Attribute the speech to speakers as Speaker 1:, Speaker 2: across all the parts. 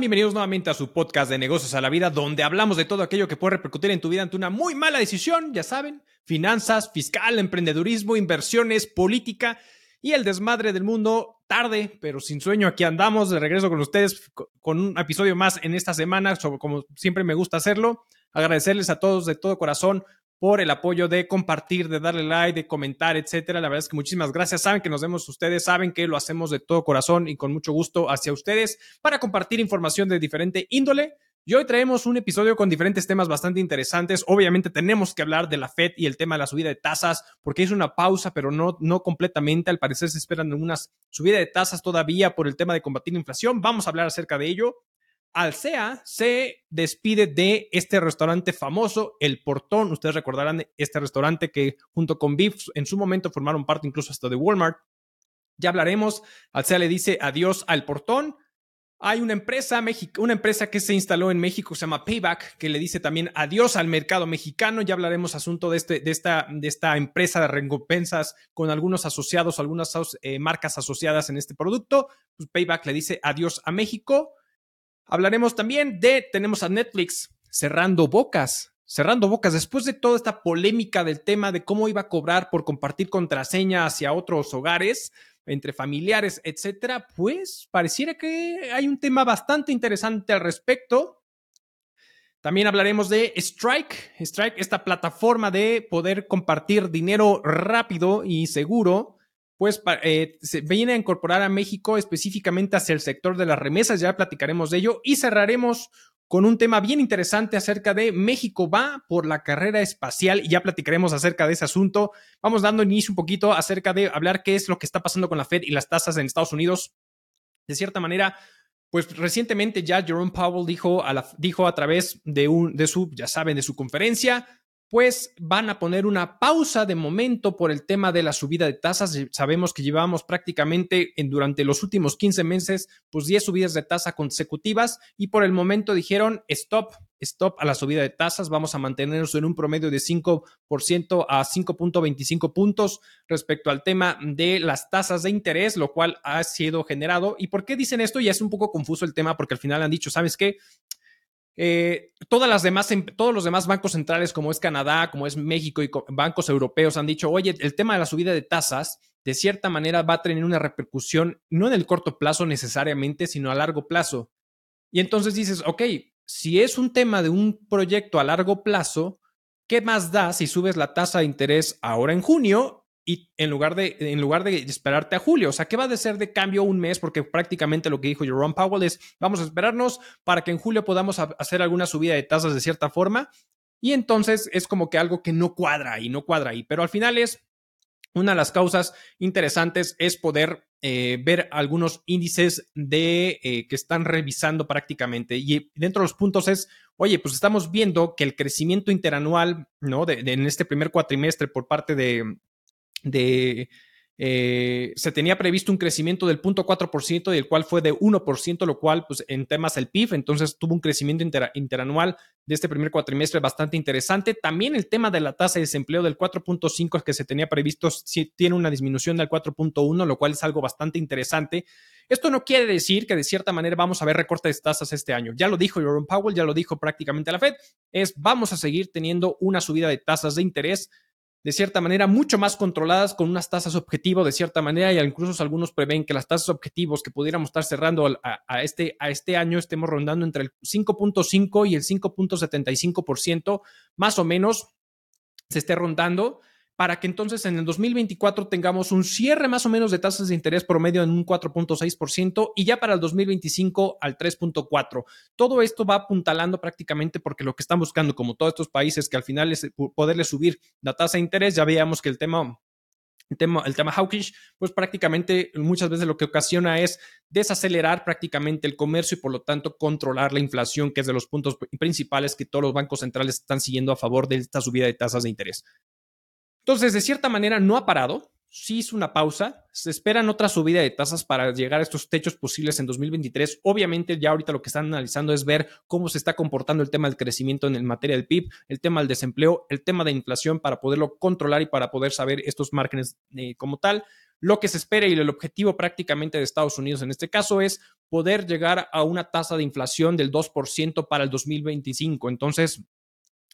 Speaker 1: Bienvenidos nuevamente a su podcast de negocios a la vida, donde hablamos de todo aquello que puede repercutir en tu vida ante una muy mala decisión, ya saben, finanzas, fiscal, emprendedurismo, inversiones, política y el desmadre del mundo. Tarde, pero sin sueño, aquí andamos de regreso con ustedes con un episodio más en esta semana, como siempre me gusta hacerlo. Agradecerles a todos de todo corazón por el apoyo de compartir, de darle like, de comentar, etcétera. La verdad es que muchísimas gracias. Saben que nos vemos ustedes, saben que lo hacemos de todo corazón y con mucho gusto hacia ustedes para compartir información de diferente índole. Y hoy traemos un episodio con diferentes temas bastante interesantes. Obviamente tenemos que hablar de la Fed y el tema de la subida de tasas, porque es una pausa, pero no, no completamente. Al parecer se esperan unas subida de tasas todavía por el tema de combatir la inflación. Vamos a hablar acerca de ello. Alsea se despide de este restaurante famoso, El Portón. Ustedes recordarán este restaurante que junto con Beef en su momento formaron parte incluso hasta de Walmart. Ya hablaremos. Alsea le dice adiós al Portón. Hay una empresa, una empresa que se instaló en México, se llama Payback, que le dice también adiós al mercado mexicano. Ya hablaremos asunto de, este, de, esta, de esta empresa de recompensas con algunos asociados, algunas eh, marcas asociadas en este producto. Pues Payback le dice adiós a México. Hablaremos también de, tenemos a Netflix cerrando bocas, cerrando bocas, después de toda esta polémica del tema de cómo iba a cobrar por compartir contraseña hacia otros hogares, entre familiares, etcétera, pues pareciera que hay un tema bastante interesante al respecto. También hablaremos de Strike, Strike, esta plataforma de poder compartir dinero rápido y seguro pues eh, se viene a incorporar a México específicamente hacia el sector de las remesas, ya platicaremos de ello y cerraremos con un tema bien interesante acerca de México va por la carrera espacial y ya platicaremos acerca de ese asunto. Vamos dando inicio un poquito acerca de hablar qué es lo que está pasando con la Fed y las tasas en Estados Unidos. De cierta manera, pues recientemente ya Jerome Powell dijo a, la, dijo a través de, un, de su, ya saben, de su conferencia, pues van a poner una pausa de momento por el tema de la subida de tasas. Sabemos que llevamos prácticamente en, durante los últimos 15 meses, pues 10 subidas de tasa consecutivas y por el momento dijeron stop, stop a la subida de tasas. Vamos a mantenernos en un promedio de 5% a 5.25 puntos respecto al tema de las tasas de interés, lo cual ha sido generado. ¿Y por qué dicen esto? Ya es un poco confuso el tema porque al final han dicho, ¿sabes qué? Eh, todas las demás, em, todos los demás bancos centrales, como es Canadá, como es México y bancos europeos, han dicho, oye, el tema de la subida de tasas, de cierta manera, va a tener una repercusión, no en el corto plazo necesariamente, sino a largo plazo. Y entonces dices, ok, si es un tema de un proyecto a largo plazo, ¿qué más da si subes la tasa de interés ahora en junio y en lugar de, en lugar de esperarte a julio. O sea, ¿qué va a ser de cambio un mes? Porque prácticamente lo que dijo Jerome Powell es, vamos a esperarnos para que en julio podamos hacer alguna subida de tasas de cierta forma. Y entonces es como que algo que no cuadra y no cuadra ahí. Pero al final es una de las causas interesantes es poder eh, ver algunos índices de eh, que están revisando prácticamente. Y dentro de los puntos es, oye, pues estamos viendo que el crecimiento interanual, ¿no? en este primer cuatrimestre por parte de, eh, se tenía previsto un crecimiento del 0.4% y el cual fue de 1%, lo cual pues en temas el PIB, entonces tuvo un crecimiento interanual de este primer cuatrimestre bastante interesante. También el tema de la tasa de desempleo del 4.5 que se tenía previsto sí tiene una disminución del 4.1, lo cual es algo bastante interesante. Esto no quiere decir que de cierta manera vamos a ver recortes de tasas este año. Ya lo dijo Jerome Powell, ya lo dijo prácticamente la Fed, es vamos a seguir teniendo una subida de tasas de interés de cierta manera mucho más controladas con unas tasas objetivo de cierta manera y incluso algunos prevén que las tasas objetivos que pudiéramos estar cerrando a, este, a este año estemos rondando entre el 5.5 y el 5.75% más o menos se esté rondando para que entonces en el 2024 tengamos un cierre más o menos de tasas de interés promedio en un 4.6% y ya para el 2025 al 3.4%. Todo esto va apuntalando prácticamente porque lo que están buscando, como todos estos países, que al final es poderle subir la tasa de interés, ya veíamos que el tema el tema, el tema hawkish, pues prácticamente muchas veces lo que ocasiona es desacelerar prácticamente el comercio y por lo tanto controlar la inflación, que es de los puntos principales que todos los bancos centrales están siguiendo a favor de esta subida de tasas de interés. Entonces, de cierta manera, no ha parado. sí hizo una pausa. Se esperan otra subida de tasas para llegar a estos techos posibles en 2023. Obviamente, ya ahorita lo que están analizando es ver cómo se está comportando el tema del crecimiento en el materia del PIB, el tema del desempleo, el tema de inflación para poderlo controlar y para poder saber estos márgenes eh, como tal. Lo que se espera y el objetivo prácticamente de Estados Unidos en este caso es poder llegar a una tasa de inflación del 2% para el 2025. Entonces,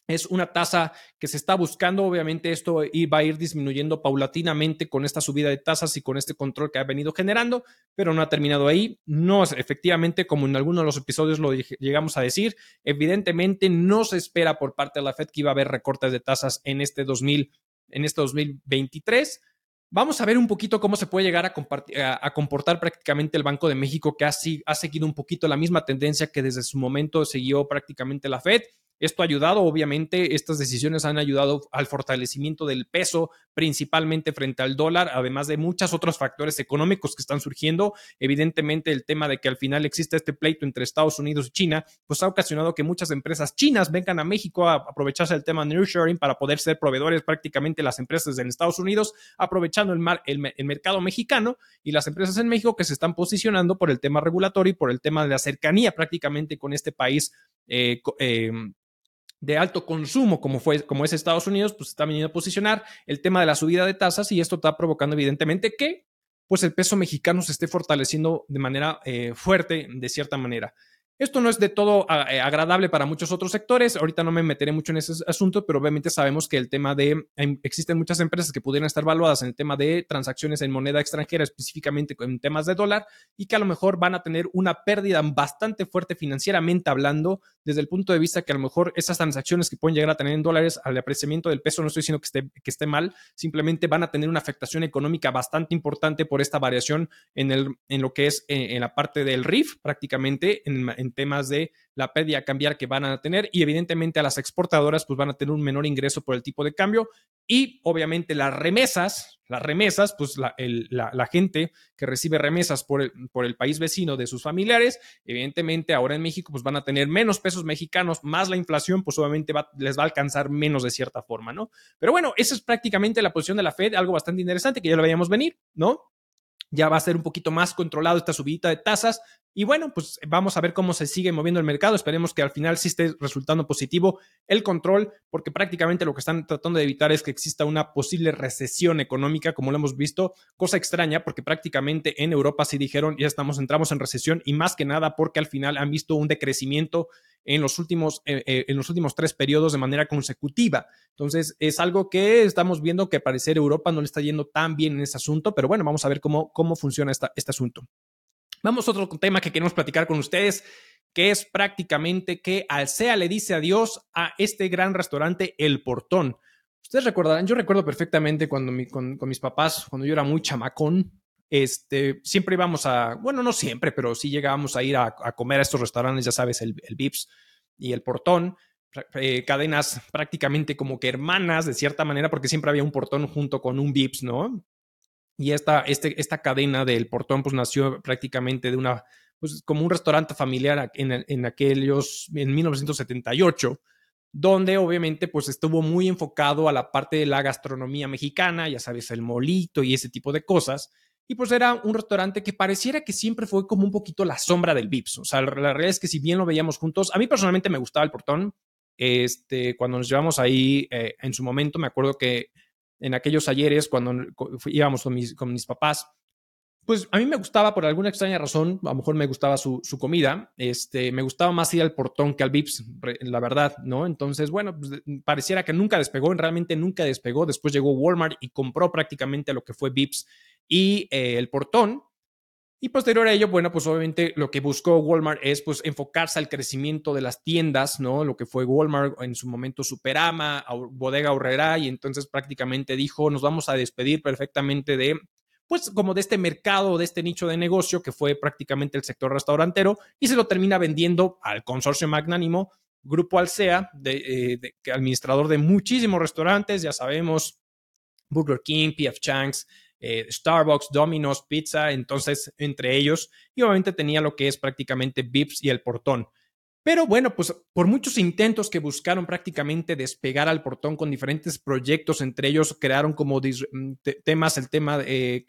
Speaker 1: es una tasa que se está buscando. Obviamente esto va a ir disminuyendo paulatinamente con esta subida de tasas y con este control que ha venido generando, pero no ha terminado ahí. No efectivamente, como en algunos de los episodios lo llegamos a decir, evidentemente no se espera por parte de la Fed que iba a haber recortes de tasas en este 2000, en este 2023. Vamos a ver un poquito cómo se puede llegar a, comportar prácticamente el Banco de México, que ha, ha seguido un poquito la misma tendencia que desde su momento siguió prácticamente la Fed. Esto ha ayudado, obviamente, estas decisiones han ayudado al fortalecimiento del peso, principalmente frente al dólar, además de muchos otros factores económicos que están surgiendo. Evidentemente, el tema de que al final existe este pleito entre Estados Unidos y China, pues ha ocasionado que muchas empresas chinas vengan a México a aprovecharse del tema nearshoring para poder ser proveedores prácticamente las empresas en Estados Unidos, aprovechando el, el, mercado mexicano y las empresas en México que se están posicionando por el tema regulatorio y por el tema de la cercanía prácticamente con este país. Eh, eh, de alto consumo como, fue, como es Estados Unidos, pues está veniendo a posicionar el tema de la subida de tasas y esto está provocando evidentemente que pues el peso mexicano se esté fortaleciendo de manera eh, fuerte, de cierta manera. Esto no es de todo eh, agradable para muchos otros sectores. Ahorita no me meteré mucho en ese asunto, pero obviamente sabemos que el tema de existen muchas empresas que pudieran estar valuadas en el tema de transacciones en moneda extranjera, específicamente en temas de dólar, y que a lo mejor van a tener una pérdida bastante fuerte financieramente hablando, desde el punto de vista que a lo mejor esas transacciones que pueden llegar a tener en dólares al apreciamiento del peso, no estoy diciendo que esté, que esté mal, simplemente van a tener una afectación económica bastante importante por esta variación en, el, en lo que es eh, en, la parte del RIF, prácticamente en, en en temas de la pérdida cambiar que van a tener y evidentemente a las exportadoras pues van a tener un menor ingreso por el tipo de cambio y obviamente las remesas, las remesas, pues la, la, gente que recibe remesas por el, por el, país vecino de sus familiares, evidentemente ahora en México pues van a tener menos pesos mexicanos, más la inflación, pues obviamente les va a alcanzar menos de cierta forma, ¿no? Pero bueno, esa es prácticamente la posición de la Fed, algo bastante interesante que ya lo veíamos venir, ¿no? ya va a ser un poquito más controlado esta subida de tasas. Y bueno, pues vamos a ver cómo se sigue moviendo el mercado. Esperemos que al final sí esté resultando positivo el control, porque prácticamente lo que están tratando de evitar es que exista una posible recesión económica, como lo hemos visto. Cosa extraña, porque prácticamente en Europa sí dijeron ya estamos, entramos en recesión y más que nada porque al final han visto un decrecimiento en los últimos, eh, eh, en los últimos tres periodos de manera consecutiva. Entonces, es algo que estamos viendo que parecer Europa no le está yendo tan bien en ese asunto, pero bueno, vamos a ver cómo, cómo funciona esta, este asunto. Vamos a otro tema que queremos platicar con ustedes, que es prácticamente que Alsea le dice adiós a este gran restaurante El Portón. Ustedes recordarán, yo recuerdo perfectamente cuando con, mis papás, cuando yo era muy chamacón, este, siempre íbamos a, bueno, no siempre, pero sí llegábamos a ir a, comer a estos restaurantes, ya sabes, el, el Vips y el Portón, eh, cadenas prácticamente como que hermanas de cierta manera, porque siempre había un Portón junto con un Vips, ¿no? Y esta, este, esta cadena del Portón, pues nació prácticamente de una, pues como un restaurante familiar en, en aquellos, en 1978 donde obviamente pues estuvo muy enfocado a la parte de la gastronomía mexicana, ya sabes, el molito y ese tipo de cosas, y pues era un restaurante que pareciera que siempre fue como un poquito la sombra del Vips. O sea, la, realidad es que si bien lo veíamos juntos, a mí personalmente me gustaba el portón. Este, cuando nos llevamos ahí eh, en su momento, me acuerdo que en aquellos ayeres, cuando íbamos con mis, con mis papás, pues a mí me gustaba por alguna extraña razón, a lo mejor me gustaba su, su, comida, este, me gustaba más ir al portón que al Vips, la verdad, ¿no? Entonces, bueno, pues, pareciera que nunca despegó, realmente nunca despegó, después llegó Walmart y compró prácticamente lo que fue Vips y eh, el portón. Y posterior a ello, bueno, pues obviamente lo que buscó Walmart es pues enfocarse al crecimiento de las tiendas, ¿no? Lo que fue Walmart en su momento Superama, Bodega Horrera, y entonces prácticamente dijo, nos vamos a despedir perfectamente de, pues como de este mercado, de este nicho de negocio que fue prácticamente el sector restaurantero, y se lo termina vendiendo al consorcio magnánimo, Grupo Alsea, de, eh, administrador de muchísimos restaurantes, ya sabemos, Burger King, PF Chang's, eh, Starbucks, Domino's, Pizza, entonces entre ellos, y obviamente tenía lo que es prácticamente Vips y el portón. Pero bueno, pues por muchos intentos que buscaron prácticamente despegar al portón con diferentes proyectos, entre ellos crearon como mm, temas, el tema, eh,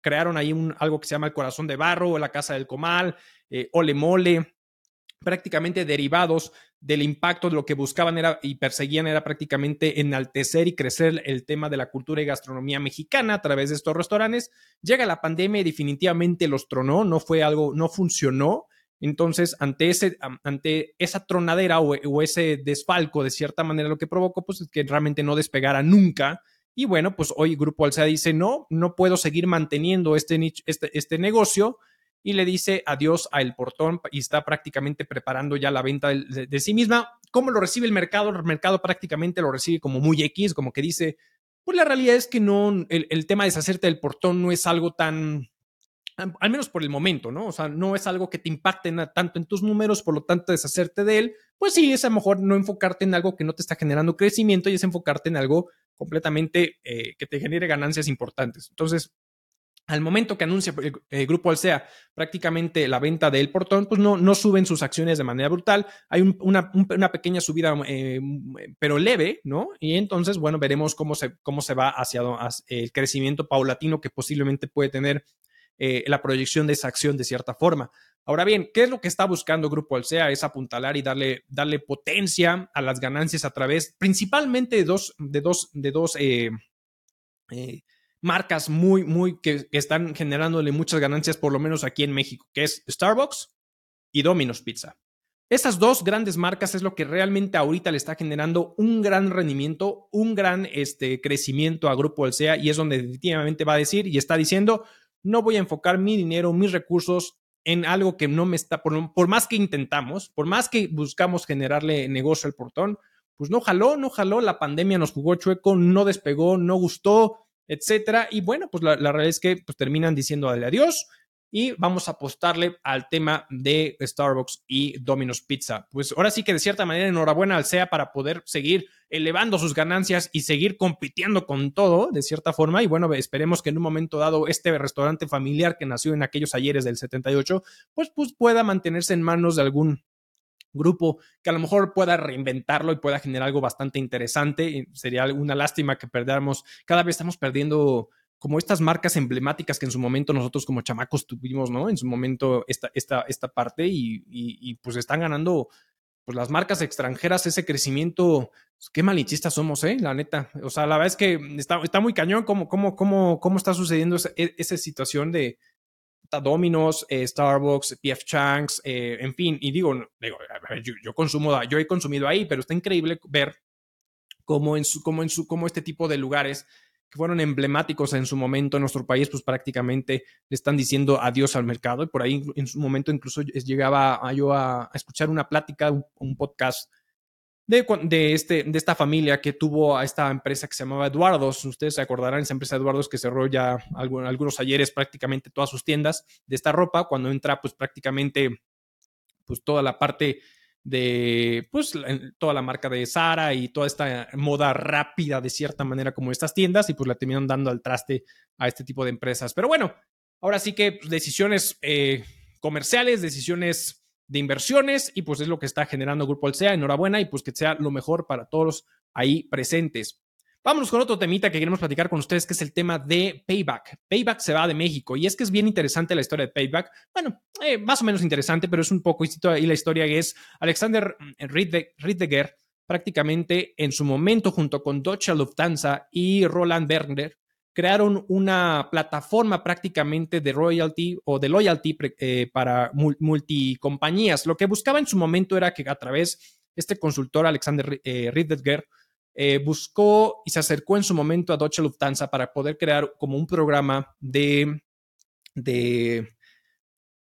Speaker 1: crearon ahí un, algo que se llama el corazón de barro, la casa del comal, eh, ole mole, prácticamente derivados del impacto de lo que buscaban era y perseguían era prácticamente enaltecer y crecer el tema de la cultura y gastronomía mexicana a través de estos restaurantes. Llega la pandemia y definitivamente los tronó, no fue algo, no funcionó. Entonces, ante, ese, ante esa tronadera o, ese desfalco, de cierta manera, lo que provocó, pues, es que realmente no despegara nunca. Y bueno, pues hoy Grupo Alsea dice, no, no puedo seguir manteniendo este, este, este negocio y le dice adiós a El Portón y está prácticamente preparando ya la venta de, sí misma. ¿Cómo lo recibe el mercado? El mercado prácticamente lo recibe como muy X, como que dice, pues la realidad es que no, el, el tema de deshacerte del portón no es algo tan al menos por el momento, ¿no? O sea, no es algo que te impacte tanto en tus números, por lo tanto, deshacerte de él, pues sí, es a lo mejor no enfocarte en algo que no te está generando crecimiento y es enfocarte en algo completamente eh, que te genere ganancias importantes. Entonces, al momento que anuncia el, Grupo Alsea prácticamente la venta del portón, pues no, no suben sus acciones de manera brutal. Hay una, pequeña subida, eh, pero leve, ¿no? Y entonces, bueno, veremos cómo se, cómo se va hacia el crecimiento paulatino que posiblemente puede tener eh, la proyección de esa acción de cierta forma. Ahora bien, ¿qué es lo que está buscando Grupo Alsea? Es apuntalar y darle, darle potencia a las ganancias a través principalmente de dos, de dos, de dos eh, eh, marcas muy, muy que, están generándole muchas ganancias, por lo menos aquí en México, que es Starbucks y Domino's Pizza. Esas dos grandes marcas es lo que realmente ahorita le está generando un gran rendimiento, un gran este, crecimiento a Grupo Alsea y es donde definitivamente va a decir y está diciendo, no voy a enfocar mi dinero, mis recursos en algo que no me está, por, más que intentamos, por más que buscamos generarle negocio al portón, pues no jaló, no jaló, la pandemia nos jugó chueco, no despegó, no gustó, etcétera. Y bueno, pues la, la realidad es que pues, terminan diciendo adiós y vamos a apostarle al tema de Starbucks y Domino's Pizza. Pues ahora sí que de cierta manera enhorabuena al SEA para poder seguir elevando sus ganancias y seguir compitiendo con todo, de cierta forma. Y bueno, esperemos que en un momento dado este restaurante familiar que nació en aquellos ayeres del 78, pues, pues pueda mantenerse en manos de algún grupo que a lo mejor pueda reinventarlo y pueda generar algo bastante interesante. Sería una lástima que perdamos, cada vez estamos perdiendo como estas marcas emblemáticas que en su momento nosotros como chamacos tuvimos, ¿no? En su momento esta, esta, esta parte y, pues están ganando pues las marcas extranjeras ese crecimiento. Pues, qué malinchistas somos, ¿eh? La neta. O sea, la verdad es que está, está muy cañón cómo, cómo, cómo, cómo está sucediendo esa, e, esa situación de Domino's, eh, Starbucks, PF Chang's, eh, en fin. Y digo, yo, yo, consumo, yo he consumido ahí, pero está increíble ver cómo en su, cómo en su, cómo este tipo de lugares que fueron emblemáticos en su momento en nuestro país, pues prácticamente le están diciendo adiós al mercado. Y por ahí en su momento incluso llegaba a, yo a, escuchar una plática, un, podcast de, este, de esta familia que tuvo a esta empresa que se llamaba Eduardos. Ustedes se acordarán, esa empresa Eduardos que cerró ya algunos, algunos ayeres prácticamente todas sus tiendas de esta ropa. Cuando entra, pues prácticamente pues toda la parte de pues toda la marca de Sara y toda esta moda rápida de cierta manera como estas tiendas y pues la terminan dando al traste a este tipo de empresas. Pero bueno, ahora sí que pues, decisiones eh, comerciales, decisiones de inversiones y pues es lo que está generando Grupo Alsea. Enhorabuena y pues que sea lo mejor para todos ahí presentes. Vámonos con otro temita que queremos platicar con ustedes, que es el tema de Payback. Payback se va de México y es que es bien interesante la historia de Payback. Bueno, eh, más o menos interesante, pero es un poco distinto ahí la historia es Alexander Riedegger, prácticamente en su momento junto con Deutsche Lufthansa y Roland Berger, crearon una plataforma prácticamente de royalty o de loyalty eh, para multicompañías. Lo que buscaba en su momento era que a través de este consultor Alexander eh, eh, buscó y se acercó en su momento a Deutsche Lufthansa para poder crear como un programa de, de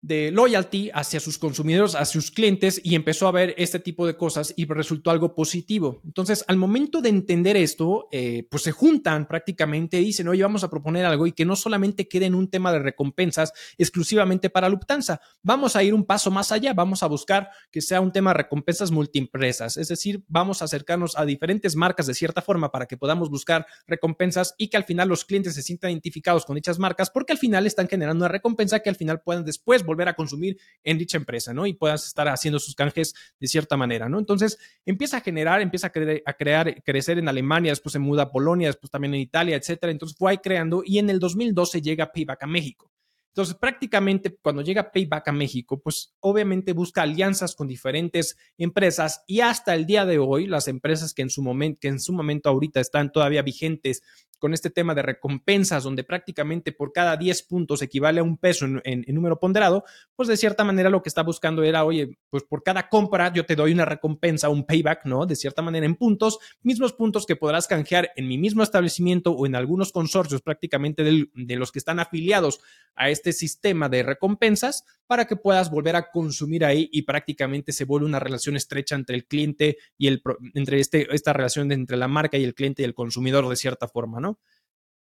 Speaker 1: de loyalty hacia sus consumidores, hacia sus clientes y empezó a ver este tipo de cosas y resultó algo positivo. Entonces, al momento de entender esto, eh, pues se juntan prácticamente y dicen, oye, vamos a proponer algo y que no solamente quede en un tema de recompensas exclusivamente para Lufthansa, vamos a ir un paso más allá, vamos a buscar que sea un tema de recompensas multiempresas, es decir, vamos a acercarnos a diferentes marcas de cierta forma para que podamos buscar recompensas y que al final los clientes se sientan identificados con dichas marcas porque al final están generando una recompensa que al final puedan después volver volver a consumir en dicha empresa, ¿no? Y puedas estar haciendo sus canjes de cierta manera, ¿no? Entonces empieza a generar, empieza a, crear, crecer en Alemania, después se muda a Polonia, después también en Italia, etcétera. Entonces fue ahí creando y en el 2012 llega Payback a México. Entonces, prácticamente cuando llega Payback a México, pues obviamente busca alianzas con diferentes empresas y hasta el día de hoy, las empresas que en su momento, que en su momento ahorita están todavía vigentes con este tema de recompensas, donde prácticamente por cada 10 puntos equivale a un peso en, número ponderado, pues de cierta manera lo que está buscando era, oye, pues por cada compra yo te doy una recompensa, un payback, ¿no? De cierta manera en puntos, mismos puntos que podrás canjear en mi mismo establecimiento o en algunos consorcios prácticamente de los que están afiliados a este sistema de recompensas para que puedas volver a consumir ahí y prácticamente se vuelve una relación estrecha entre el cliente y el, entre este, esta relación entre la marca y el cliente y el consumidor de cierta forma, ¿no?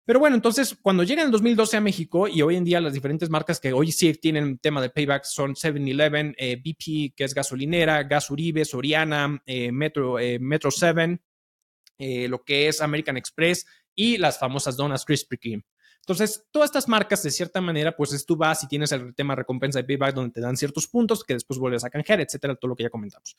Speaker 1: Pero bueno, entonces cuando llega en el 2012 a México y hoy en día las diferentes marcas que hoy sí tienen tema de payback son 7-Eleven, eh, BP, que es gasolinera, Gas Uribe, Soriana, eh, Metro, eh, Metro 7, lo que es American Express y las famosas donas Krispy Kreme. Entonces, todas estas marcas, de cierta manera, pues es tú vas y tienes el tema recompensa de payback donde te dan ciertos puntos que después vuelves a canjear, etcétera, todo lo que ya comentamos.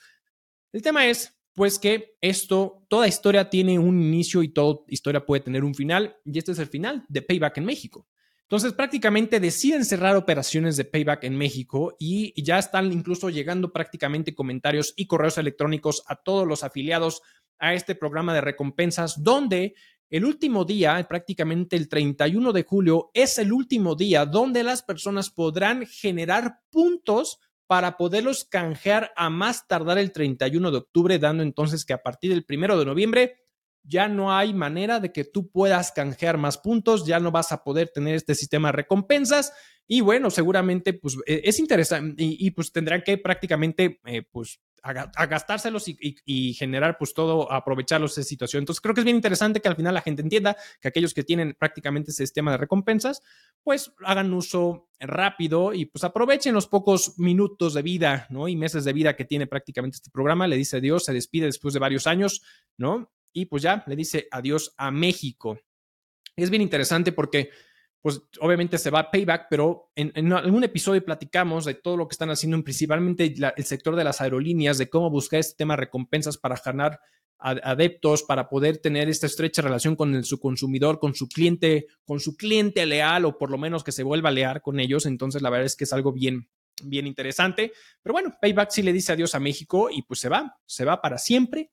Speaker 1: El tema es, pues que esto, toda historia tiene un inicio y toda historia puede tener un final, y este es el final de Payback en México. Entonces, prácticamente deciden cerrar operaciones de Payback en México y ya están incluso llegando prácticamente comentarios y correos electrónicos a todos los afiliados a este programa de recompensas, donde el último día, prácticamente el 31 de julio, es el último día donde las personas podrán generar puntos para poderlos canjear a más tardar el 31 de octubre, dando entonces que a partir del 1 de noviembre ya no hay manera de que tú puedas canjear más puntos, ya no vas a poder tener este sistema de recompensas. Y bueno, seguramente pues e, es interesante y, pues tendrán que prácticamente eh, pues a, gastárselos y, generar pues todo, aprovecharlos esa situación. Entonces creo que es bien interesante que al final la gente entienda que aquellos que tienen prácticamente ese sistema de recompensas, pues hagan uso rápido y pues aprovechen los pocos minutos de vida, ¿no? Y meses de vida que tiene prácticamente este programa. Le dice adiós, se despide después de varios años, ¿no? Y pues ya le dice adiós a México. Es bien interesante porque pues obviamente se va a payback, pero en, algún episodio platicamos de todo lo que están haciendo, principalmente el sector de las aerolíneas, de cómo buscar este tema de recompensas para ganar adeptos, para poder tener esta estrecha relación con su consumidor, con su cliente, con su cliente leal o por lo menos que se vuelva leal con ellos. Entonces, la verdad es que es algo bien, bien interesante. Pero bueno, Payback sí le dice adiós a México y pues se va, se va para siempre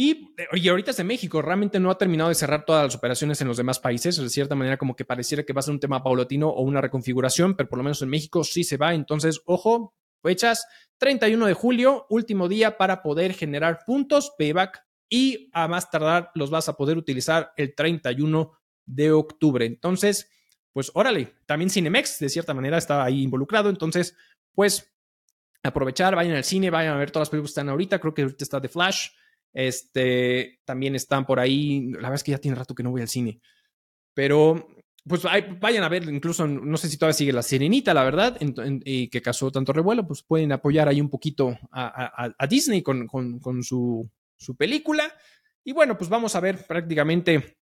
Speaker 1: y, ahorita es de México, realmente no ha terminado de cerrar todas las operaciones en los demás países, de cierta manera como que pareciera que va a ser un tema paulatino o una reconfiguración, pero por lo menos en México sí se va, entonces, ojo, fechas 31 de julio, último día para poder generar puntos, payback, y a más tardar los vas a poder utilizar el 31 de octubre. Entonces, pues órale, también Cinemex de cierta manera está ahí involucrado, entonces, pues aprovechar, vayan al cine, vayan a ver todas las películas que están ahorita, creo que ahorita está The Flash, este, también están por ahí. La verdad es que ya tiene rato que no voy al cine. Pero, pues vayan a ver, incluso, no sé si todavía sigue la Sirenita, la verdad, y que causó tanto revuelo, pues pueden apoyar ahí un poquito a, Disney con, su, su película. Y bueno, pues vamos a ver prácticamente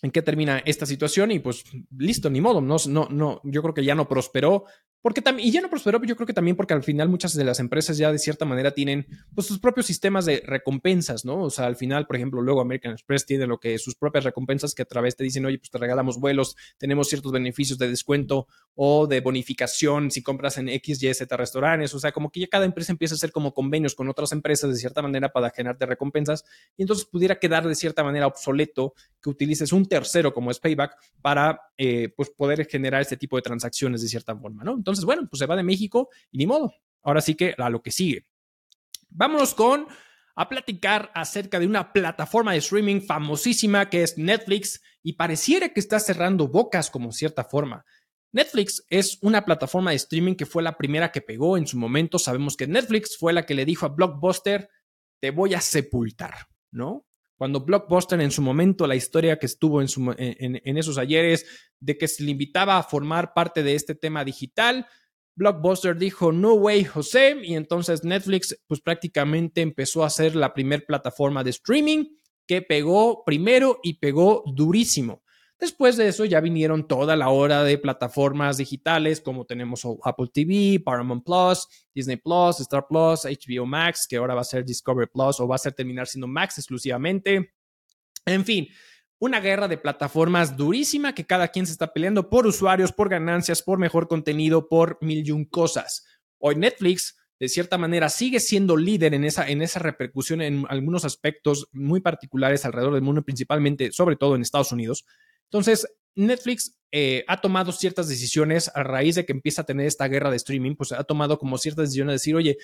Speaker 1: en qué termina esta situación y pues listo, ni modo, no, no, no, yo creo que ya no prosperó porque también, y ya no prosperó, yo creo que también porque al final muchas de las empresas ya de cierta manera tienen pues sus propios sistemas de recompensas, ¿no? O sea, al final, por ejemplo, luego American Express tiene lo que sus propias recompensas que a través te dicen, oye, pues te regalamos vuelos, tenemos ciertos beneficios de descuento o de bonificación si compras en X, Y, Z restaurantes, o sea, como que ya cada empresa empieza a hacer como convenios con otras empresas de cierta manera para generarte recompensas y entonces pudiera quedar de cierta manera obsoleto que utilices un tercero como es Payback para eh, pues poder generar este tipo de transacciones de cierta forma, ¿no? Entonces, bueno, pues se va de México y ni modo. Ahora sí que a lo que sigue. Vámonos con a platicar acerca de una plataforma de streaming famosísima que es Netflix y pareciera que está cerrando bocas como cierta forma. Netflix es una plataforma de streaming que fue la primera que pegó en su momento. Sabemos que Netflix fue la que le dijo a Blockbuster, te voy a sepultar, ¿no? Cuando Blockbuster en su momento, la historia que estuvo en, esos ayeres de que se le invitaba a formar parte de este tema digital, Blockbuster dijo, no way, José, y entonces Netflix pues prácticamente empezó a ser la primer plataforma de streaming que pegó primero y pegó durísimo. Después de eso ya vinieron toda la hora de plataformas digitales como tenemos Apple TV, Paramount Plus, Disney Plus, Star Plus, HBO Max, que ahora va a ser Discovery Plus o va a ser terminar siendo Max exclusivamente. En fin, una guerra de plataformas durísima que cada quien se está peleando por usuarios, por ganancias, por mejor contenido, por mil y un cosas. Hoy Netflix de cierta manera sigue siendo líder en esa, en esa repercusión en algunos aspectos muy particulares alrededor del mundo, principalmente, sobre todo en Estados Unidos. Entonces, Netflix eh, ha tomado ciertas decisiones a raíz de que empieza a tener esta guerra de streaming, pues ha tomado como ciertas decisiones de decir, oye,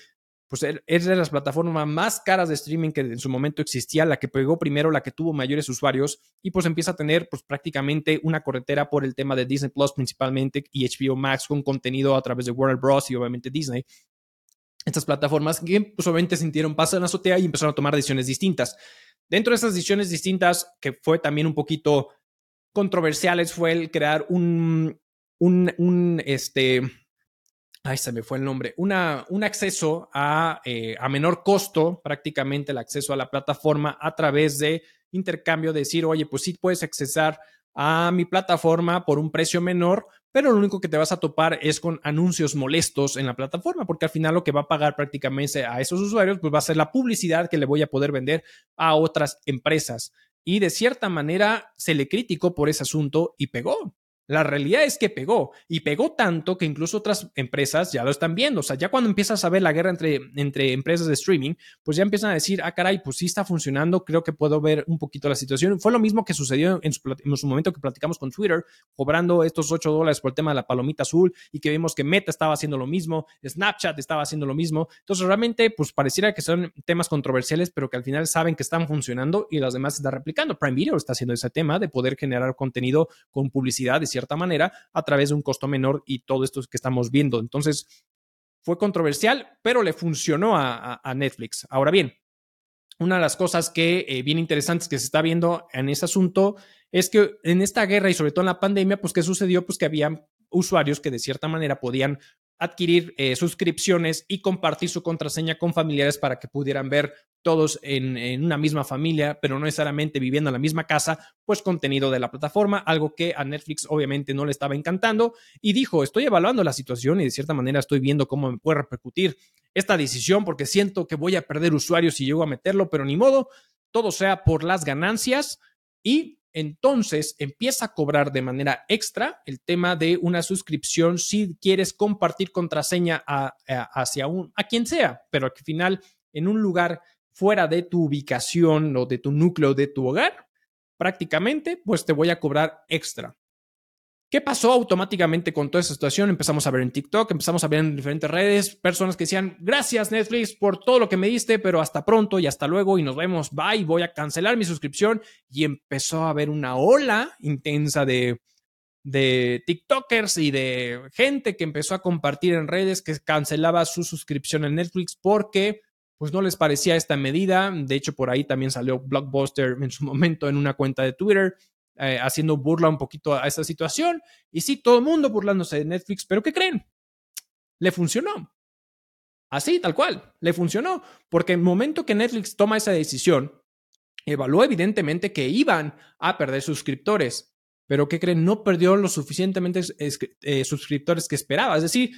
Speaker 1: pues er, es de las plataformas más caras de streaming que en su momento existía, la que pegó primero, la que tuvo mayores usuarios, y pues empieza a tener pues prácticamente una corretera por el tema de Disney Plus principalmente y HBO Max con contenido a través de Warner Bros. y obviamente Disney estas plataformas que pues, obviamente sintieron paso en la azotea y empezaron a tomar decisiones distintas. Dentro de esas decisiones distintas, que fue también un poquito controversiales, fue el crear un, un, este, ay, se me fue el nombre, una, un acceso a, eh, a menor costo, prácticamente el acceso a la plataforma a través de intercambio, decir, oye, pues sí puedes accesar a mi plataforma por un precio menor, pero lo único que te vas a topar es con anuncios molestos en la plataforma, porque al final lo que va a pagar prácticamente a esos usuarios, pues va a ser la publicidad que le voy a poder vender a otras empresas. Y de cierta manera se le criticó por ese asunto y pegó. La realidad es que pegó y pegó tanto que incluso otras empresas ya lo están viendo. O sea, ya cuando empiezas a ver la guerra entre, entre empresas de streaming, pues ya empiezan a decir, ah, caray, pues sí está funcionando, creo que puedo ver un poquito la situación. Fue lo mismo que sucedió en su, momento que platicamos con Twitter, cobrando estos 8 dólares por el tema de la palomita azul y que vimos que Meta estaba haciendo lo mismo, Snapchat estaba haciendo lo mismo. Entonces, realmente, pues pareciera que son temas controversiales, pero que al final saben que están funcionando y los demás están replicando. Prime Video está haciendo ese tema de poder generar contenido con publicidad cierta manera a través de un costo menor y todo esto que estamos viendo. Entonces, fue controversial, pero le funcionó a, Netflix. Ahora bien, una de las cosas que eh, bien interesantes que se está viendo en ese asunto es que en esta guerra y sobre todo en la pandemia, pues ¿qué sucedió? Pues que había usuarios que de cierta manera podían adquirir eh, suscripciones y compartir su contraseña con familiares para que pudieran ver todos en, una misma familia, pero no necesariamente viviendo en la misma casa, pues contenido de la plataforma, algo que a Netflix obviamente no le estaba encantando y dijo, estoy evaluando la situación y de cierta manera estoy viendo cómo me puede repercutir esta decisión porque siento que voy a perder usuarios si llego a meterlo, pero ni modo, todo sea por las ganancias y entonces empieza a cobrar de manera extra el tema de una suscripción si quieres compartir contraseña a, hacia un, a quien sea, pero al final en un lugar fuera de tu ubicación o de tu núcleo de tu hogar, prácticamente, pues te voy a cobrar extra. ¿Qué pasó automáticamente con toda esa situación? Empezamos a ver en TikTok, empezamos a ver en diferentes redes personas que decían, gracias Netflix por todo lo que me diste, pero hasta pronto y hasta luego y nos vemos, bye, voy a cancelar mi suscripción. Y empezó a haber una ola intensa de, de TikTokers y de gente que empezó a compartir en redes que cancelaba su suscripción en Netflix porque pues no les parecía esta medida. De hecho, por ahí también salió Blockbuster en su momento en una cuenta de Twitter eh, haciendo burla un poquito a esta situación. Y sí, todo el mundo burlándose de Netflix, pero ¿qué creen? Le funcionó. Así, tal cual, le funcionó. Porque en el momento que Netflix toma esa decisión, evaluó evidentemente que iban a perder suscriptores. Pero ¿qué creen? No perdió los suficientemente eh, suscriptores que esperaba. Es decir,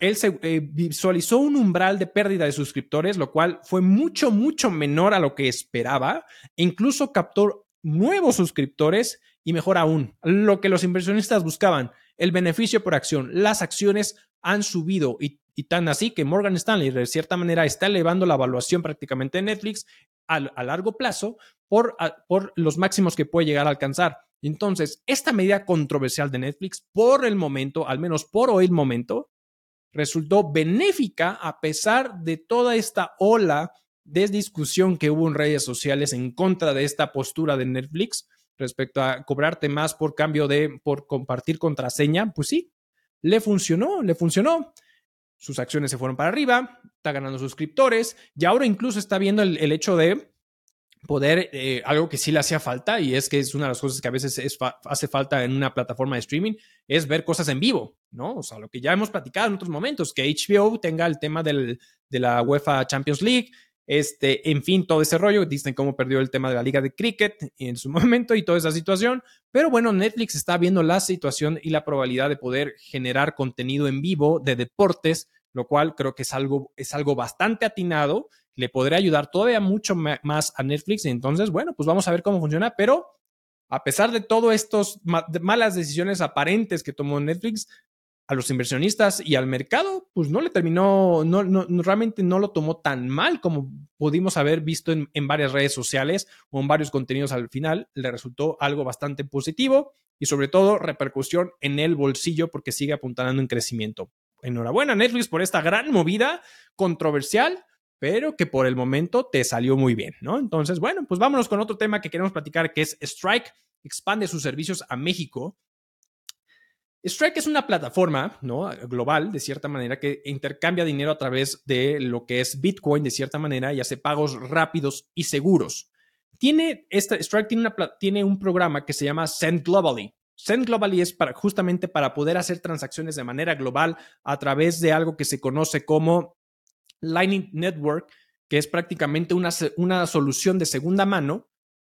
Speaker 1: él se eh, visualizó un umbral de pérdida de suscriptores, lo cual fue mucho, mucho menor a lo que esperaba. E incluso captó nuevos suscriptores y mejor aún, lo que los inversionistas buscaban, el beneficio por acción. Las acciones han subido y, tan así que Morgan Stanley de cierta manera está elevando la evaluación prácticamente de Netflix a, largo plazo por, por los máximos que puede llegar a alcanzar. Entonces, esta medida controversial de Netflix, por el momento, al menos por hoy el momento, resultó benéfica a pesar de toda esta ola de discusión que hubo en redes sociales en contra de esta postura de Netflix respecto a cobrarte más por cambio de, por compartir contraseña, pues sí, le funcionó, le funcionó. Sus acciones se fueron para arriba, está ganando suscriptores y ahora incluso está viendo el, hecho de poder, eh, algo que sí le hacía falta y es que es una de las cosas que a veces hace falta en una plataforma de streaming, es ver cosas en vivo, ¿no? O sea, lo que ya hemos platicado en otros momentos, que HBO tenga el tema del, de la UEFA Champions League, este, en fin, todo ese rollo. Dicen cómo perdió el tema de la liga de cricket en su momento y toda esa situación. Pero bueno, Netflix está viendo la situación y la probabilidad de poder generar contenido en vivo de deportes, lo cual creo que es algo, es algo bastante atinado. Le podría ayudar todavía mucho más a Netflix. Entonces, bueno, pues vamos a ver cómo funciona. Pero a pesar de todas estas malas decisiones aparentes que tomó Netflix, a los inversionistas y al mercado, pues no le terminó, no, realmente no lo tomó tan mal como pudimos haber visto en, en, varias redes sociales o en varios contenidos al final. Le resultó algo bastante positivo y sobre todo repercusión en el bolsillo porque sigue apuntando en crecimiento. Enhorabuena Netflix por esta gran movida controversial, pero que por el momento te salió muy bien, ¿no? Entonces, bueno, pues vámonos con otro tema que queremos platicar que es Strike expande sus servicios a México Strike es una plataforma ¿no? global, de cierta manera, que intercambia dinero a través de lo que es Bitcoin, de cierta manera, y hace pagos rápidos y seguros. Tiene esta, Strike tiene, una, tiene un programa que se llama Send Globally. Send Globally es para, justamente para poder hacer transacciones de manera global a través de algo que se conoce como Lightning Network, que es prácticamente una, una solución de segunda mano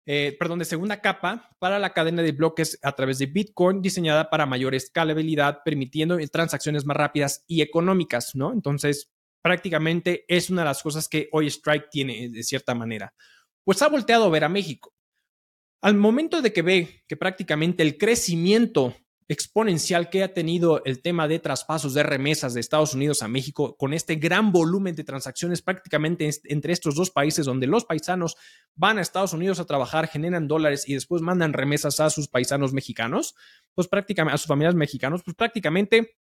Speaker 1: eh, perdón, de segunda capa para la cadena de bloques a través de Bitcoin diseñada para mayor escalabilidad, permitiendo transacciones más rápidas y económicas, ¿no? Entonces, prácticamente es una de las cosas que hoy Strike tiene de cierta manera. Pues ha volteado a ver a México. Al momento de que ve que prácticamente el crecimiento exponencial que ha tenido el tema de traspasos de remesas de Estados Unidos a México con este gran volumen de transacciones prácticamente entre estos dos países donde los paisanos van a Estados Unidos a trabajar, generan dólares y después mandan remesas a sus paisanos mexicanos, pues prácticamente a sus familias mexicanos, pues prácticamente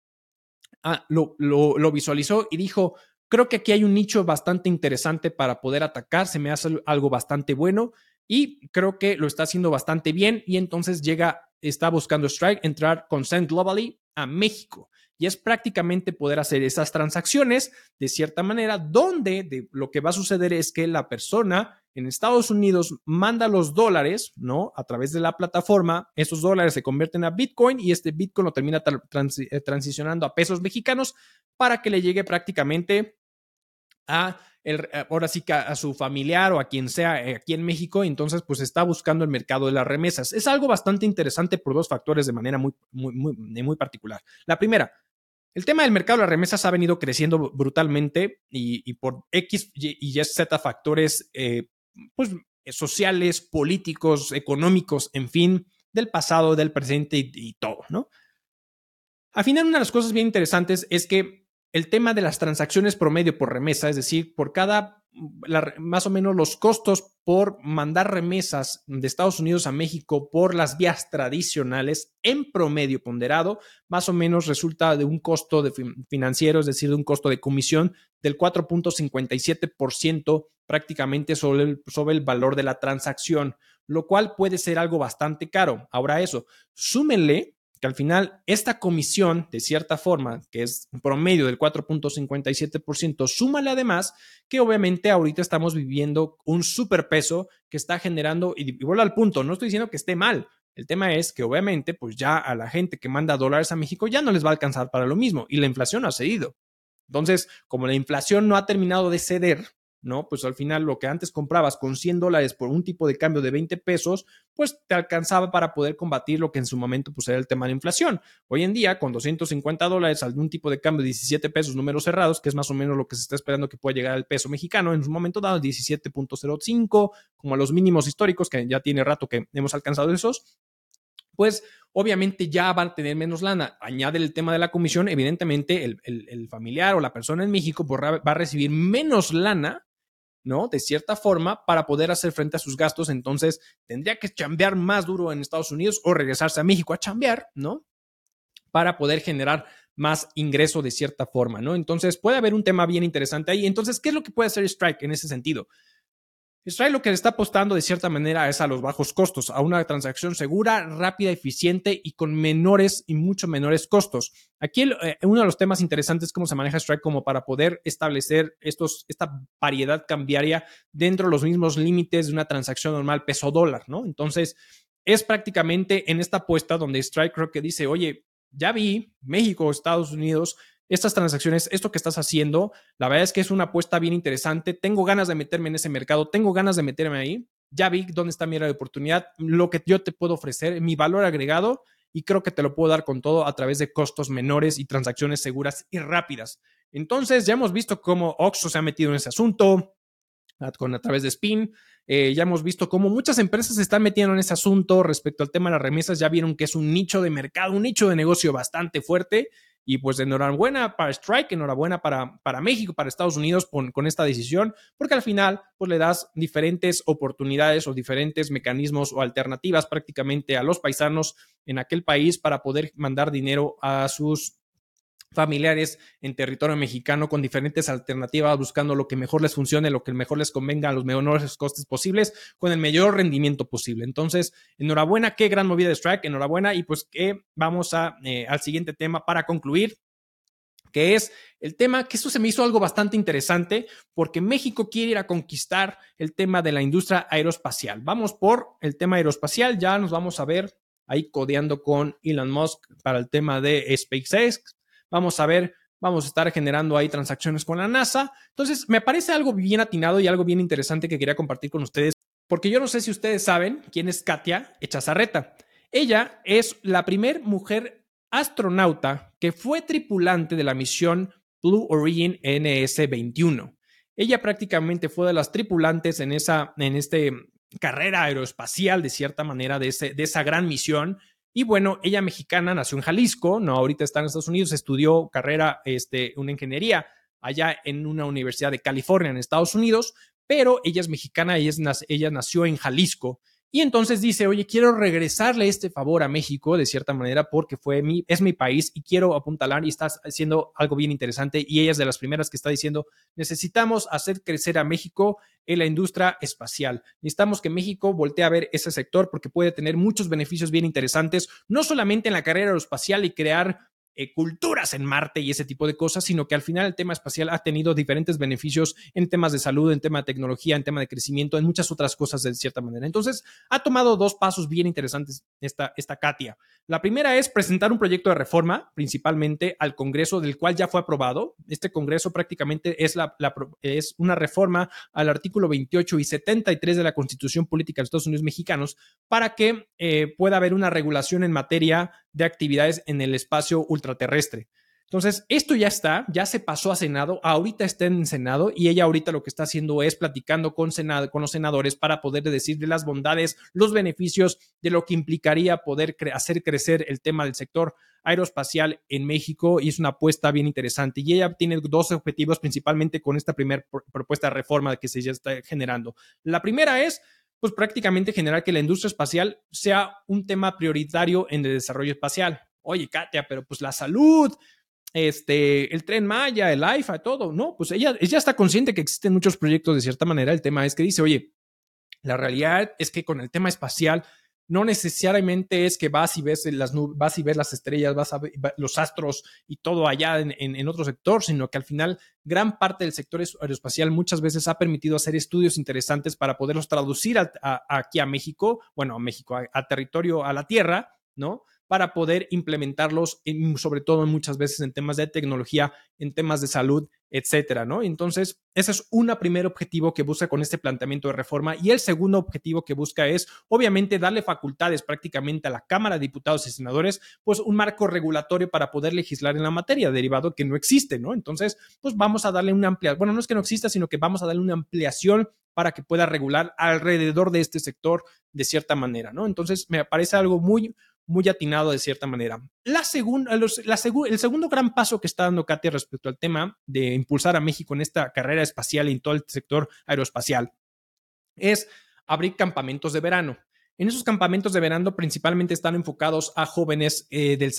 Speaker 1: ah, lo, lo visualizó y dijo, creo que aquí hay un nicho bastante interesante para poder atacar, se me hace algo bastante bueno y creo que lo está haciendo bastante bien y entonces llega está buscando Strike entrar con Send Globally a México. Y es prácticamente poder hacer esas transacciones de cierta manera, donde lo que va a suceder es que la persona en Estados Unidos manda los dólares, ¿no? A través de la plataforma, esos dólares se convierten a Bitcoin y este Bitcoin lo termina eh, transicionando a pesos mexicanos para que le llegue prácticamente a eh, ahora sí que a, su familiar o a quien sea eh, aquí en México, entonces pues está buscando el mercado de las remesas. Es algo bastante interesante por dos factores de manera muy, muy, muy, particular. La primera, el tema del mercado de las remesas ha venido creciendo brutalmente y, por X y, Y Z factores, eh, pues sociales, políticos, económicos, en fin, del pasado, del presente y, y todo, ¿no? Al final, una de las cosas bien interesantes es que el tema de las transacciones promedio por remesa, es decir, por cada, más o menos los costos por mandar remesas de Estados Unidos a México por las vías tradicionales, en promedio ponderado, más o menos resulta de un costo de financiero, es decir, de un costo de comisión del 4.57% prácticamente sobre el, sobre el valor de la transacción, lo cual puede ser algo bastante caro. Ahora eso, súmenle que al final esta comisión, de cierta forma, que es un promedio del 4.57%, súmale además que obviamente ahorita estamos viviendo un superpeso que está generando, y, vuelvo al punto, no estoy diciendo que esté mal, el tema es que obviamente pues ya a la gente que manda dólares a México ya no les va a alcanzar para lo mismo y la inflación ha cedido. Entonces, como la inflación no ha terminado de ceder, ¿no? Pues al final lo que antes comprabas con 100 dólares por un tipo de cambio de 20 pesos, pues te alcanzaba para poder combatir lo que en su momento pues era el tema de la inflación. Hoy en día, con 250 dólares, algún tipo de cambio de 17 pesos números cerrados, que es más o menos lo que se está esperando que pueda llegar al peso mexicano, en un momento dado 17.05, como a los mínimos históricos, que ya tiene rato que hemos alcanzado esos, pues obviamente ya van a tener menos lana. Añade el tema de la comisión, evidentemente el, el familiar o la persona en México pues, va a recibir menos lana ¿no? De cierta forma, para poder hacer frente a sus gastos, entonces tendría que chambear más duro en Estados Unidos o regresarse a México a chambear, ¿no? Para poder generar más ingreso de cierta forma, ¿no? Entonces puede haber un tema bien interesante ahí. Entonces, ¿qué es lo que puede hacer Strike en ese sentido? Strike lo que le está apostando de cierta manera es a los bajos costos, a una transacción segura, rápida, eficiente y con menores y mucho menores costos. Aquí eh, uno de los temas interesantes es cómo se maneja Strike como para poder establecer estos, esta variedad cambiaria dentro de los mismos límites de una transacción normal peso dólar, ¿no? Entonces, es prácticamente en esta apuesta donde Strike creo que dice, oye, ya vi México, Estados Unidos, estas transacciones, esto que estás haciendo, la verdad es que es una apuesta bien interesante. Tengo ganas de meterme en ese mercado, tengo ganas de meterme ahí. Ya vi dónde está mi área de oportunidad, lo que yo te puedo ofrecer, mi valor agregado y creo que te lo puedo dar con todo a través de costos menores y transacciones seguras y rápidas. Entonces, ya hemos visto cómo Oxo se ha metido en ese asunto a través de Spin. Eh, ya hemos visto cómo muchas empresas se están metiendo en ese asunto respecto al tema de las remesas. Ya vieron que es un nicho de mercado, un nicho de negocio bastante fuerte. Y pues enhorabuena para Strike, enhorabuena para, para México, para Estados Unidos con, con, esta decisión, porque al final pues le das diferentes oportunidades o diferentes mecanismos o alternativas prácticamente a los paisanos en aquel país para poder mandar dinero a sus familiares en territorio mexicano con diferentes alternativas, buscando lo que mejor les funcione, lo que mejor les convenga a los menores costes posibles, con el mayor rendimiento posible. Entonces, enhorabuena, qué gran movida de Strike, enhorabuena, y pues que vamos a, eh, al siguiente tema para concluir que es el tema, que esto se me hizo algo bastante interesante, porque México quiere ir a conquistar el tema de la industria aeroespacial. Vamos por el tema aeroespacial, ya nos vamos a ver ahí codeando con Elon Musk para el tema de SpaceX, Vamos a ver, vamos a estar generando ahí transacciones con la NASA. Entonces, me parece algo bien atinado y algo bien interesante que quería compartir con ustedes, porque yo no sé si ustedes saben quién es Katia Echazarreta. Ella es la primera mujer astronauta que fue tripulante de la misión Blue Origin NS-21. Ella prácticamente fue de las tripulantes en esa en este carrera aeroespacial, de cierta manera, de, ese, de esa gran misión y bueno, ella mexicana nació en Jalisco, no, ahorita está en Estados Unidos, estudió carrera, este, una ingeniería allá en una universidad de California, en Estados Unidos, pero ella es mexicana, ella, es, ella nació en Jalisco y entonces dice, oye, quiero regresarle este favor a México de cierta manera porque fue mi, es mi país y quiero apuntalar y está haciendo algo bien interesante. Y ella es de las primeras que está diciendo, necesitamos hacer crecer a México en la industria espacial. Necesitamos que México voltee a ver ese sector porque puede tener muchos beneficios bien interesantes, no solamente en la carrera aeroespacial y crear eh, culturas en Marte y ese tipo de cosas, sino que al final el tema espacial ha tenido diferentes beneficios en temas de salud, en tema de tecnología, en tema de crecimiento, en muchas otras cosas de cierta manera. Entonces, ha tomado dos pasos bien interesantes esta, esta Katia. La primera es presentar un proyecto de reforma, principalmente al Congreso, del cual ya fue aprobado. Este Congreso prácticamente es, la, es una reforma al artículo 28 y 73 de la Constitución Política de Estados Unidos Mexicanos para que eh, pueda haber una regulación en materia de actividades en el espacio ultraterrestre. Entonces, esto ya está, ya se pasó a Senado, ahorita está en Senado y ella ahorita lo que está haciendo es platicando con, Senado, con los senadores para poder decir de las bondades, los beneficios de lo que implicaría poder hacer crecer el tema del sector aeroespacial en México y es una apuesta bien interesante. Y ella tiene dos objetivos principalmente con esta primera propuesta de reforma que se ya está generando. La primera es pues prácticamente generar que la industria espacial sea un tema prioritario en el desarrollo espacial. Oye, Katia, pero pues la salud, este, el tren Maya, el AIFA, todo, no, pues ella, ella está consciente que existen muchos proyectos de cierta manera. El tema es que dice, oye, la realidad es que con el tema espacial no necesariamente es que vas y ves las vas y ves las estrellas, vas a ver los astros y todo allá en, otro sector, sino que al final gran parte del sector aeroespacial muchas veces ha permitido hacer estudios interesantes para poderlos traducir aquí a México, bueno, a México, a territorio, a la Tierra, ¿no? Para poder implementarlos, sobre todo muchas veces en temas de tecnología, en temas de salud, etcétera, ¿no? Entonces, ese es un primer objetivo que busca con este planteamiento de reforma. Y el segundo objetivo que busca es, obviamente, darle facultades prácticamente a la Cámara de Diputados y Senadores, pues un marco regulatorio para poder legislar en la materia, derivado que no existe, ¿no? Entonces, pues vamos a darle una amplia, bueno, no es que no exista, sino que vamos a darle una ampliación para que pueda regular alrededor de este sector de cierta manera, ¿no? Entonces, me parece algo muy, muy atinado de cierta manera. La segunda, el segundo gran paso que está dando Katia respecto al tema de impulsar a México en esta carrera espacial y en todo el sector aeroespacial es abrir campamentos de verano. En esos campamentos de verano principalmente están enfocados a jóvenes eh, del,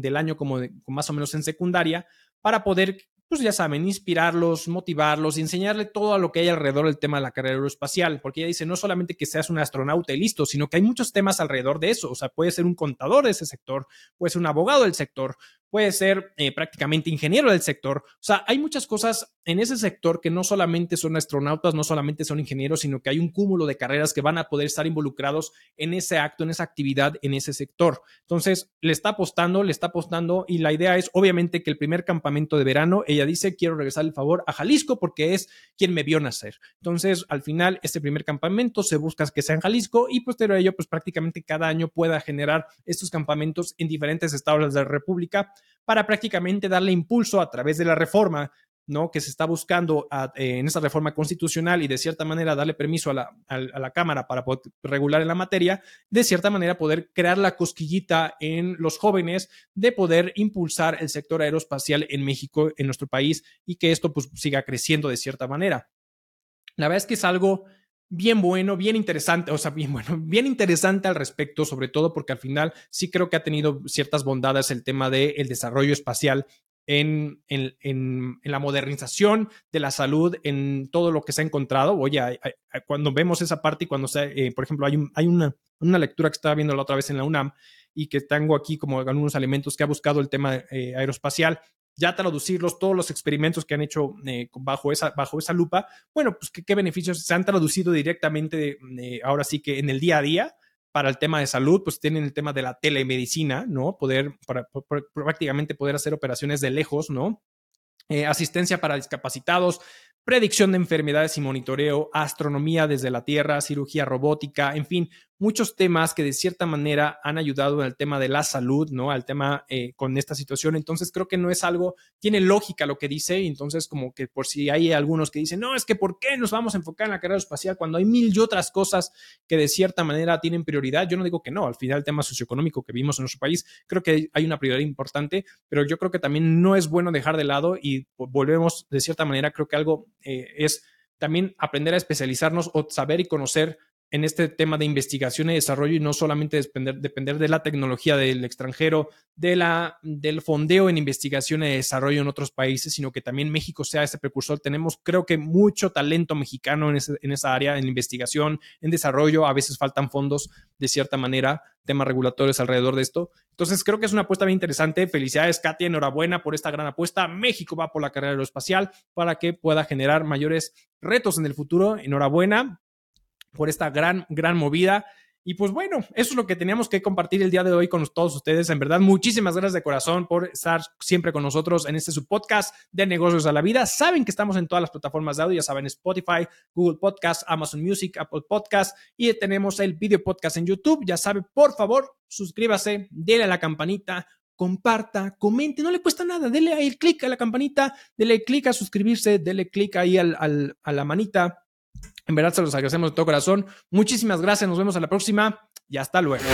Speaker 1: del, año como más o menos en secundaria para poder pues ya saben, inspirarlos, motivarlos enseñarle todo a lo que hay alrededor del tema de la carrera aeroespacial, porque ella dice no solamente que seas un astronauta y listo, sino que hay muchos temas alrededor de eso, o sea, puede ser un contador de ese sector, puede ser un abogado del sector, puede ser eh, prácticamente ingeniero del sector. O sea, hay muchas cosas en ese sector que no solamente son astronautas, no solamente son ingenieros, sino que hay un cúmulo de carreras que van a poder estar involucrados en ese acto, en esa actividad, en ese sector. Entonces, le está apostando, le está apostando y la idea es obviamente que el primer campamento de verano, ella dice, quiero regresar el favor a Jalisco porque es quien me vio nacer. Entonces, al final, este primer campamento se busca que sea en Jalisco y posterior a ello, pues prácticamente cada año pueda generar estos campamentos en diferentes estados de la República para prácticamente darle impulso a través de la reforma ¿no? que se está buscando eh, en esa reforma constitucional y de cierta manera darle permiso a la, a la, Cámara para poder regular en la materia, de cierta manera poder crear la cosquillita en los jóvenes de poder impulsar el sector aeroespacial en México, en nuestro país, y que esto pues siga creciendo de cierta manera. La verdad es que es algo bien bueno, bien interesante, o sea, bien bueno, bien interesante al respecto, sobre todo porque al final sí creo que ha tenido ciertas bondades el tema del desarrollo espacial en, en, en, la modernización de la salud, en todo lo que se ha encontrado. Oye, cuando vemos esa parte y cuando, se, eh, por ejemplo, hay, hay una, una, lectura que estaba viendo la otra vez en la UNAM y que tengo aquí como algunos elementos que ha buscado el tema eh, aeroespacial ya traducirlos, todos los experimentos que han hecho eh, bajo, esa, bajo esa lupa, bueno, pues qué, beneficios se han traducido directamente, eh, ahora sí que en el día a día para el tema de salud, pues tienen el tema de la telemedicina, ¿no? Poder, para, prácticamente poder hacer operaciones de lejos, ¿no? Eh, asistencia para discapacitados, predicción de enfermedades y monitoreo, astronomía desde la Tierra, cirugía robótica, en fin, muchos temas que de cierta manera han ayudado al tema de la salud, ¿no? Al tema eh, con esta situación. Entonces creo que no es algo, tiene lógica lo que dice, entonces como que por si hay algunos que dicen, no, es que ¿por qué nos vamos a enfocar en la carrera espacial cuando hay mil y otras cosas que de cierta manera tienen prioridad? Yo no digo que no, al final el tema socioeconómico que vimos en nuestro país, creo que hay una prioridad importante, pero yo creo que también no es bueno dejar de lado y volvemos de cierta manera, creo que algo eh, es también aprender a especializarnos o saber y conocer en este tema de investigación y desarrollo y no solamente depender, depender de la tecnología del extranjero, de la, del fondeo en investigación y desarrollo en otros países, sino que también México sea ese precursor. Tenemos, creo que, mucho talento mexicano en, en esa área, en investigación, en desarrollo. A veces faltan fondos de cierta manera, temas regulatorios alrededor de esto. Entonces, creo que es una apuesta bien interesante. Felicidades, Katia. Enhorabuena por esta gran apuesta. México va por la carrera aeroespacial para que pueda generar mayores retos en el futuro. Enhorabuena por esta gran, gran movida. Y pues bueno, eso es lo que teníamos que compartir el día de hoy con todos ustedes. En verdad, muchísimas gracias de corazón por estar siempre con nosotros en este su podcast de negocios a la vida. Saben que estamos en todas las plataformas de audio, ya saben, Spotify, Google Podcast, Amazon Music, Apple Podcast y tenemos el video podcast en YouTube. Ya saben, por favor, suscríbase, denle a la campanita, comparta, comente, no le cuesta nada, dele ahí el clic a la campanita, dele clic a suscribirse, dele clic ahí al, a la manita en verdad se los agradecemos de todo corazón. Muchísimas gracias. Nos vemos a la próxima y hasta luego.